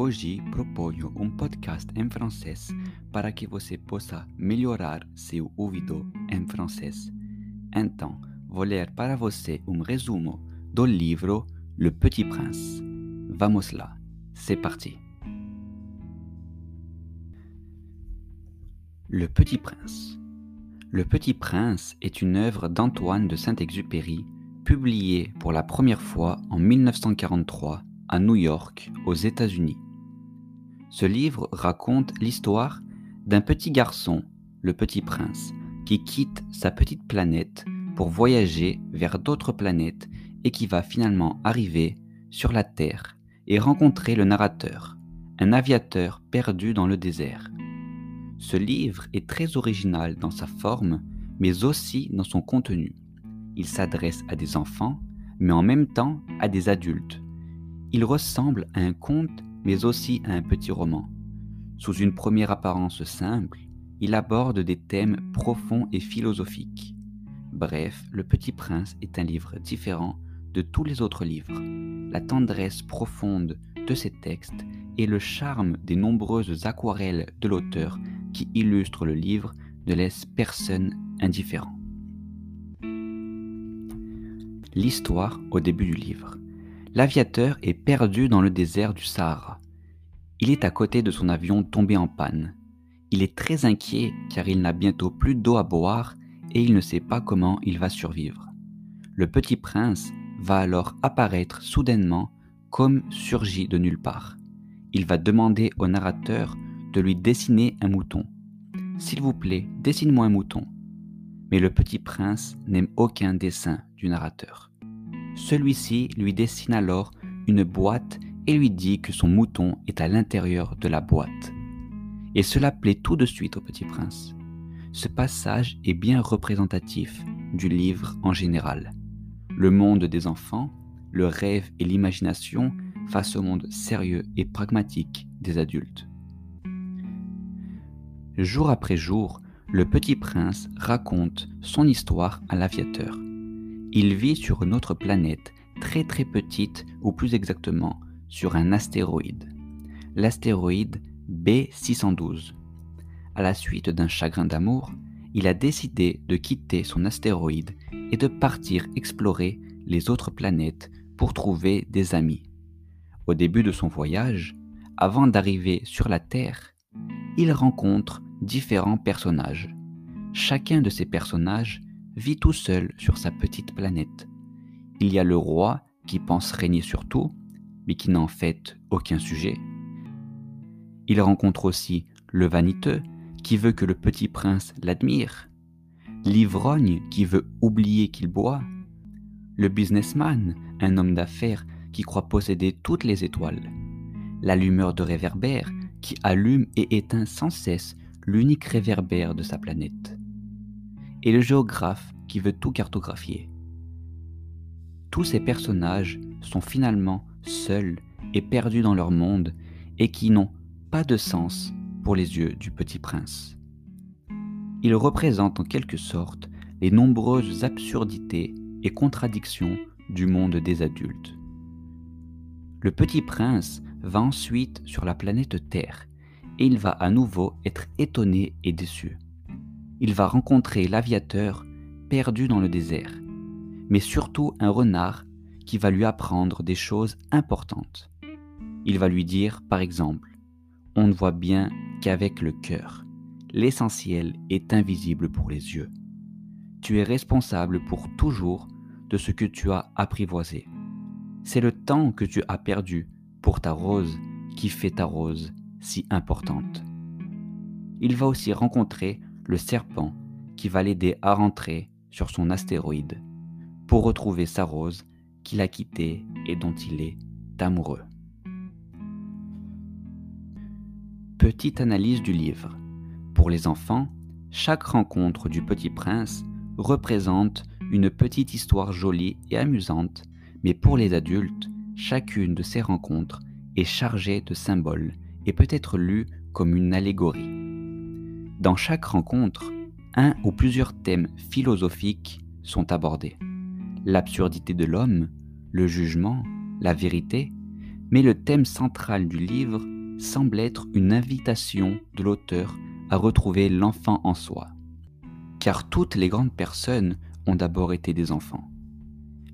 Hoje proponho um podcast em francês para que você possa melhorar seu ouvido em francês. Então, vou ler para você um resumo do livro Le Petit Prince. Vamos lá, c'est parti. Le Petit Prince. Le Petit Prince est une œuvre d'Antoine de Saint-Exupéry, publiée pour la première fois en 1943 à New York, aux États-Unis. Ce livre raconte l'histoire d'un petit garçon, le Petit Prince, qui quitte sa petite planète pour voyager vers d'autres planètes et qui va finalement arriver sur la Terre et rencontrer le narrateur, un aviateur perdu dans le désert. Ce livre est très original dans sa forme, mais aussi dans son contenu. Il s'adresse à des enfants, mais en même temps à des adultes. Il ressemble à un conte, mais aussi à un petit roman. Sous une première apparence simple, il aborde des thèmes profonds et philosophiques. Bref, Le Petit Prince est un livre différent de tous les autres livres. La tendresse profonde de ses textes et le charme des nombreuses aquarelles de l'auteur qui illustrent le livre ne laissent personne indifférent. L'histoire au début du livre. L'aviateur est perdu dans le désert du Sahara. Il est à côté de son avion tombé en panne. Il est très inquiet car il n'a bientôt plus d'eau à boire et il ne sait pas comment il va survivre. Le petit prince va alors apparaître soudainement comme surgi de nulle part. Il va demander au narrateur de lui dessiner un mouton. S'il vous plaît, dessine-moi un mouton. Mais le petit prince n'aime aucun dessin du narrateur. Celui-ci lui dessine alors une boîte et lui dit que son mouton est à l'intérieur de la boîte. Et cela plaît tout de suite au petit prince. Ce passage est bien représentatif du livre en général. Le monde des enfants, le rêve et l'imagination face au monde sérieux et pragmatique des adultes. Jour après jour, le petit prince raconte son histoire à l'aviateur. Il vit sur une autre planète très très petite, ou plus exactement sur un astéroïde. L'astéroïde B612. À la suite d'un chagrin d'amour, il a décidé de quitter son astéroïde et de partir explorer les autres planètes pour trouver des amis. Au début de son voyage, avant d'arriver sur la Terre, il rencontre différents personnages. Chacun de ces personnages vit tout seul sur sa petite planète. Il y a le roi qui pense régner sur tout, mais qui n'en fait aucun sujet. Il rencontre aussi le vaniteux qui veut que le petit prince l'admire, l'ivrogne qui veut oublier qu'il boit, le businessman, un homme d'affaires qui croit posséder toutes les étoiles, l'allumeur de réverbère qui allume et éteint sans cesse l'unique réverbère de sa planète, et le géographe qui veut tout cartographier. Tous ces personnages sont finalement seuls et perdus dans leur monde et qui n'ont pas de sens pour les yeux du petit prince. Ils représentent en quelque sorte les nombreuses absurdités et contradictions du monde des adultes. Le petit prince va ensuite sur la planète Terre et il va à nouveau être étonné et déçu. Il va rencontrer l'aviateur perdu dans le désert, mais surtout un renard qui va lui apprendre des choses importantes. Il va lui dire, par exemple, on ne voit bien qu'avec le cœur. L'essentiel est invisible pour les yeux. Tu es responsable pour toujours de ce que tu as apprivoisé. C'est le temps que tu as perdu pour ta rose qui fait ta rose si importante. Il va aussi rencontrer le serpent qui va l'aider à rentrer sur son astéroïde pour retrouver sa rose qu'il a quittée et dont il est amoureux. Petite analyse du livre. Pour les enfants, chaque rencontre du petit prince représente une petite histoire jolie et amusante, mais pour les adultes, chacune de ces rencontres est chargée de symboles peut être lue comme une allégorie. Dans chaque rencontre, un ou plusieurs thèmes philosophiques sont abordés. L'absurdité de l'homme, le jugement, la vérité, mais le thème central du livre semble être une invitation de l'auteur à retrouver l'enfant en soi. Car toutes les grandes personnes ont d'abord été des enfants,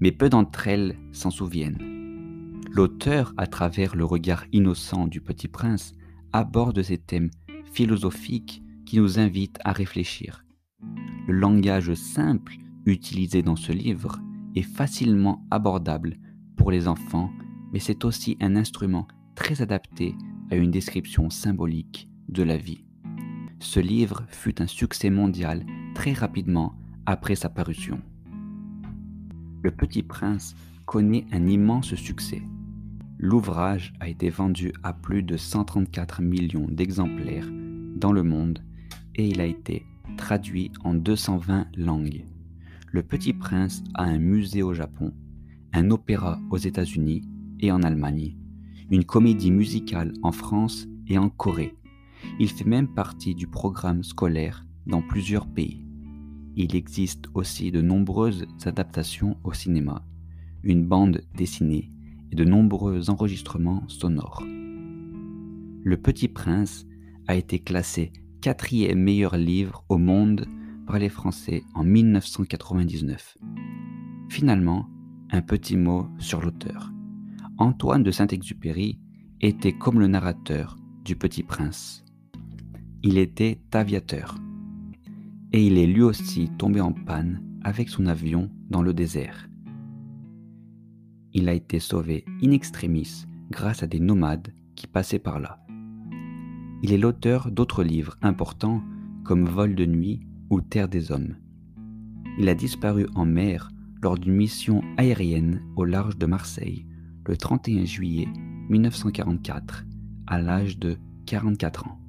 mais peu d'entre elles s'en souviennent. L'auteur, à travers le regard innocent du petit prince, aborde ces thèmes philosophiques qui nous invitent à réfléchir. Le langage simple utilisé dans ce livre est facilement abordable pour les enfants, mais c'est aussi un instrument très adapté à une description symbolique de la vie. Ce livre fut un succès mondial très rapidement après sa parution. Le Petit Prince connaît un immense succès. L'ouvrage a été vendu à plus de 134 millions d'exemplaires dans le monde et il a été traduit en 220 langues. Le Petit Prince a un musée au Japon, un opéra aux États-Unis et en Allemagne, une comédie musicale en France et en Corée. Il fait même partie du programme scolaire dans plusieurs pays. Il existe aussi de nombreuses adaptations au cinéma, une bande dessinée de nombreux enregistrements sonores. Le Petit Prince a été classé quatrième meilleur livre au monde par les Français en 1999. Finalement, un petit mot sur l'auteur. Antoine de Saint-Exupéry était comme le narrateur du Petit Prince. Il était aviateur. Et il est lui aussi tombé en panne avec son avion dans le désert. Il a été sauvé in extremis grâce à des nomades qui passaient par là. Il est l'auteur d'autres livres importants comme Vol de nuit ou Terre des hommes. Il a disparu en mer lors d'une mission aérienne au large de Marseille le 31 juillet 1944 à l'âge de 44 ans.